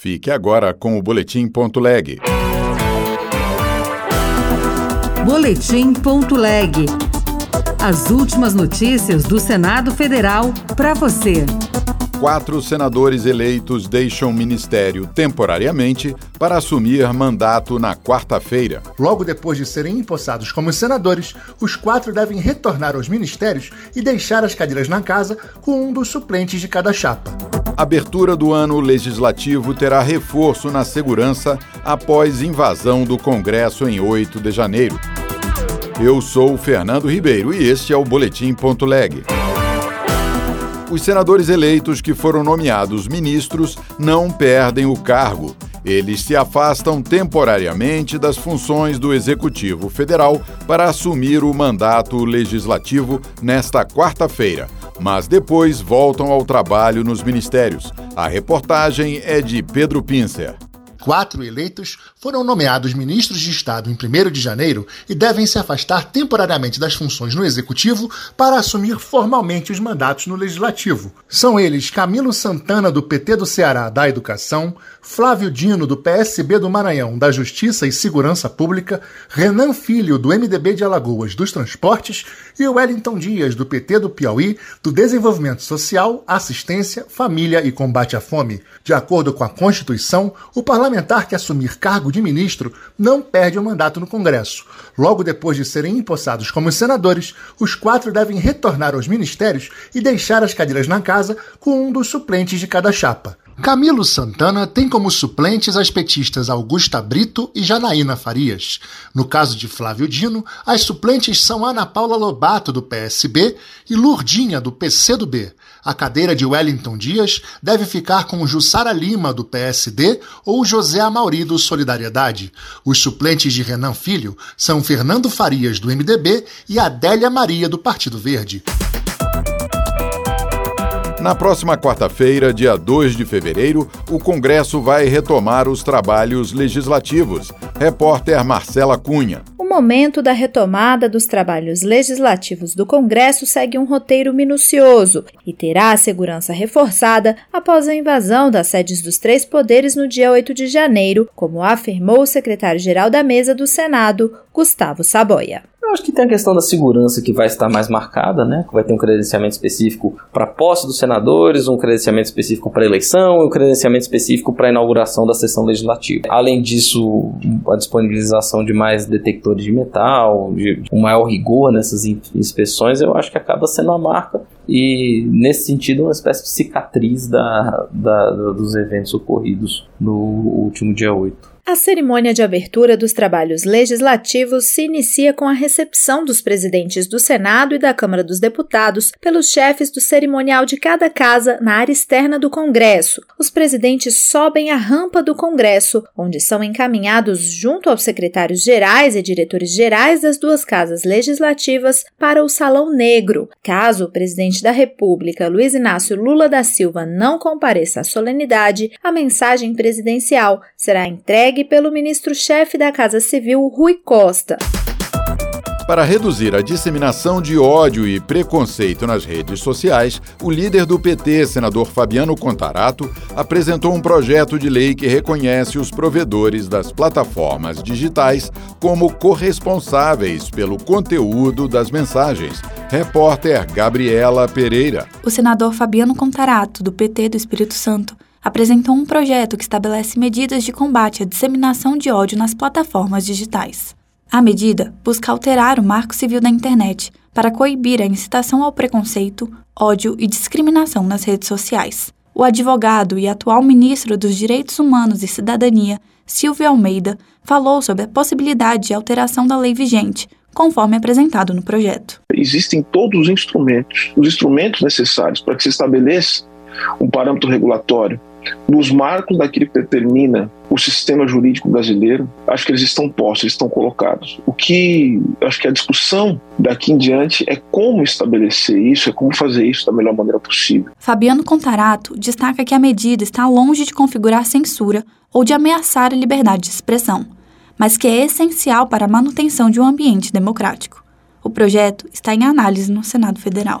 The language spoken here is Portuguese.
Fique agora com o Boletim Ponto Leg. Boletim Ponto Leg. As últimas notícias do Senado Federal para você. Quatro senadores eleitos deixam o ministério temporariamente para assumir mandato na quarta-feira. Logo depois de serem empossados como senadores, os quatro devem retornar aos ministérios e deixar as cadeiras na casa com um dos suplentes de cada chapa. Abertura do ano legislativo terá reforço na segurança após invasão do Congresso em 8 de janeiro. Eu sou Fernando Ribeiro e este é o Boletim Ponto Leg. Os senadores eleitos que foram nomeados ministros não perdem o cargo. Eles se afastam temporariamente das funções do Executivo Federal para assumir o mandato legislativo nesta quarta-feira, mas depois voltam ao trabalho nos ministérios. A reportagem é de Pedro Pincer. Quatro eleitos foram nomeados ministros de Estado em 1 de janeiro e devem se afastar temporariamente das funções no Executivo para assumir formalmente os mandatos no Legislativo. São eles Camilo Santana, do PT do Ceará, da Educação, Flávio Dino, do PSB do Maranhão, da Justiça e Segurança Pública, Renan Filho, do MDB de Alagoas, dos Transportes, e Wellington Dias, do PT do Piauí, do Desenvolvimento Social, Assistência, Família e Combate à Fome. De acordo com a Constituição, o parlamentar que assumir cargo de ministro não perde o mandato no Congresso. Logo depois de serem empossados como senadores, os quatro devem retornar aos ministérios e deixar as cadeiras na casa com um dos suplentes de cada chapa. Camilo Santana tem como suplentes as petistas Augusta Brito e Janaína Farias. No caso de Flávio Dino, as suplentes são Ana Paula Lobato, do PSB, e Lurdinha, do PCdoB. A cadeira de Wellington Dias deve ficar com Jussara Lima, do PSD, ou José Amauri, do Solidariedade. Os suplentes de Renan Filho são Fernando Farias, do MDB, e Adélia Maria, do Partido Verde. Na próxima quarta-feira, dia 2 de fevereiro, o Congresso vai retomar os trabalhos legislativos. Repórter Marcela Cunha momento da retomada dos trabalhos legislativos do Congresso segue um roteiro minucioso e terá a segurança reforçada após a invasão das sedes dos três poderes no dia 8 de janeiro, como afirmou o secretário-geral da Mesa do Senado, Gustavo Saboia. Eu acho que tem a questão da segurança que vai estar mais marcada, né? Que vai ter um credenciamento específico para posse dos senadores, um credenciamento específico para eleição e um credenciamento específico para a inauguração da sessão legislativa. Além disso, a disponibilização de mais detectores de metal, de um maior rigor nessas inspeções, eu acho que acaba sendo a marca e, nesse sentido, uma espécie de cicatriz da, da, dos eventos ocorridos no último dia 8. A cerimônia de abertura dos trabalhos legislativos se inicia com a recepção dos presidentes do Senado e da Câmara dos Deputados pelos chefes do cerimonial de cada casa na área externa do Congresso. Os presidentes sobem a rampa do Congresso, onde são encaminhados junto aos secretários gerais e diretores gerais das duas casas legislativas para o Salão Negro. Caso o presidente da República, Luiz Inácio Lula da Silva, não compareça à solenidade, a mensagem presidencial será entregue pelo ministro-chefe da Casa Civil, Rui Costa. Para reduzir a disseminação de ódio e preconceito nas redes sociais, o líder do PT, senador Fabiano Contarato, apresentou um projeto de lei que reconhece os provedores das plataformas digitais como corresponsáveis pelo conteúdo das mensagens. Repórter Gabriela Pereira. O senador Fabiano Contarato, do PT do Espírito Santo, apresentou um projeto que estabelece medidas de combate à disseminação de ódio nas plataformas digitais. A medida busca alterar o Marco Civil da Internet para coibir a incitação ao preconceito, ódio e discriminação nas redes sociais. O advogado e atual ministro dos Direitos Humanos e Cidadania, Silvio Almeida, falou sobre a possibilidade de alteração da lei vigente, conforme apresentado no projeto. Existem todos os instrumentos, os instrumentos necessários para que se estabeleça um parâmetro regulatório nos marcos daquilo que determina o sistema jurídico brasileiro, acho que eles estão postos, eles estão colocados. O que acho que a discussão daqui em diante é como estabelecer isso, é como fazer isso da melhor maneira possível. Fabiano Contarato destaca que a medida está longe de configurar censura ou de ameaçar a liberdade de expressão, mas que é essencial para a manutenção de um ambiente democrático. O projeto está em análise no Senado Federal.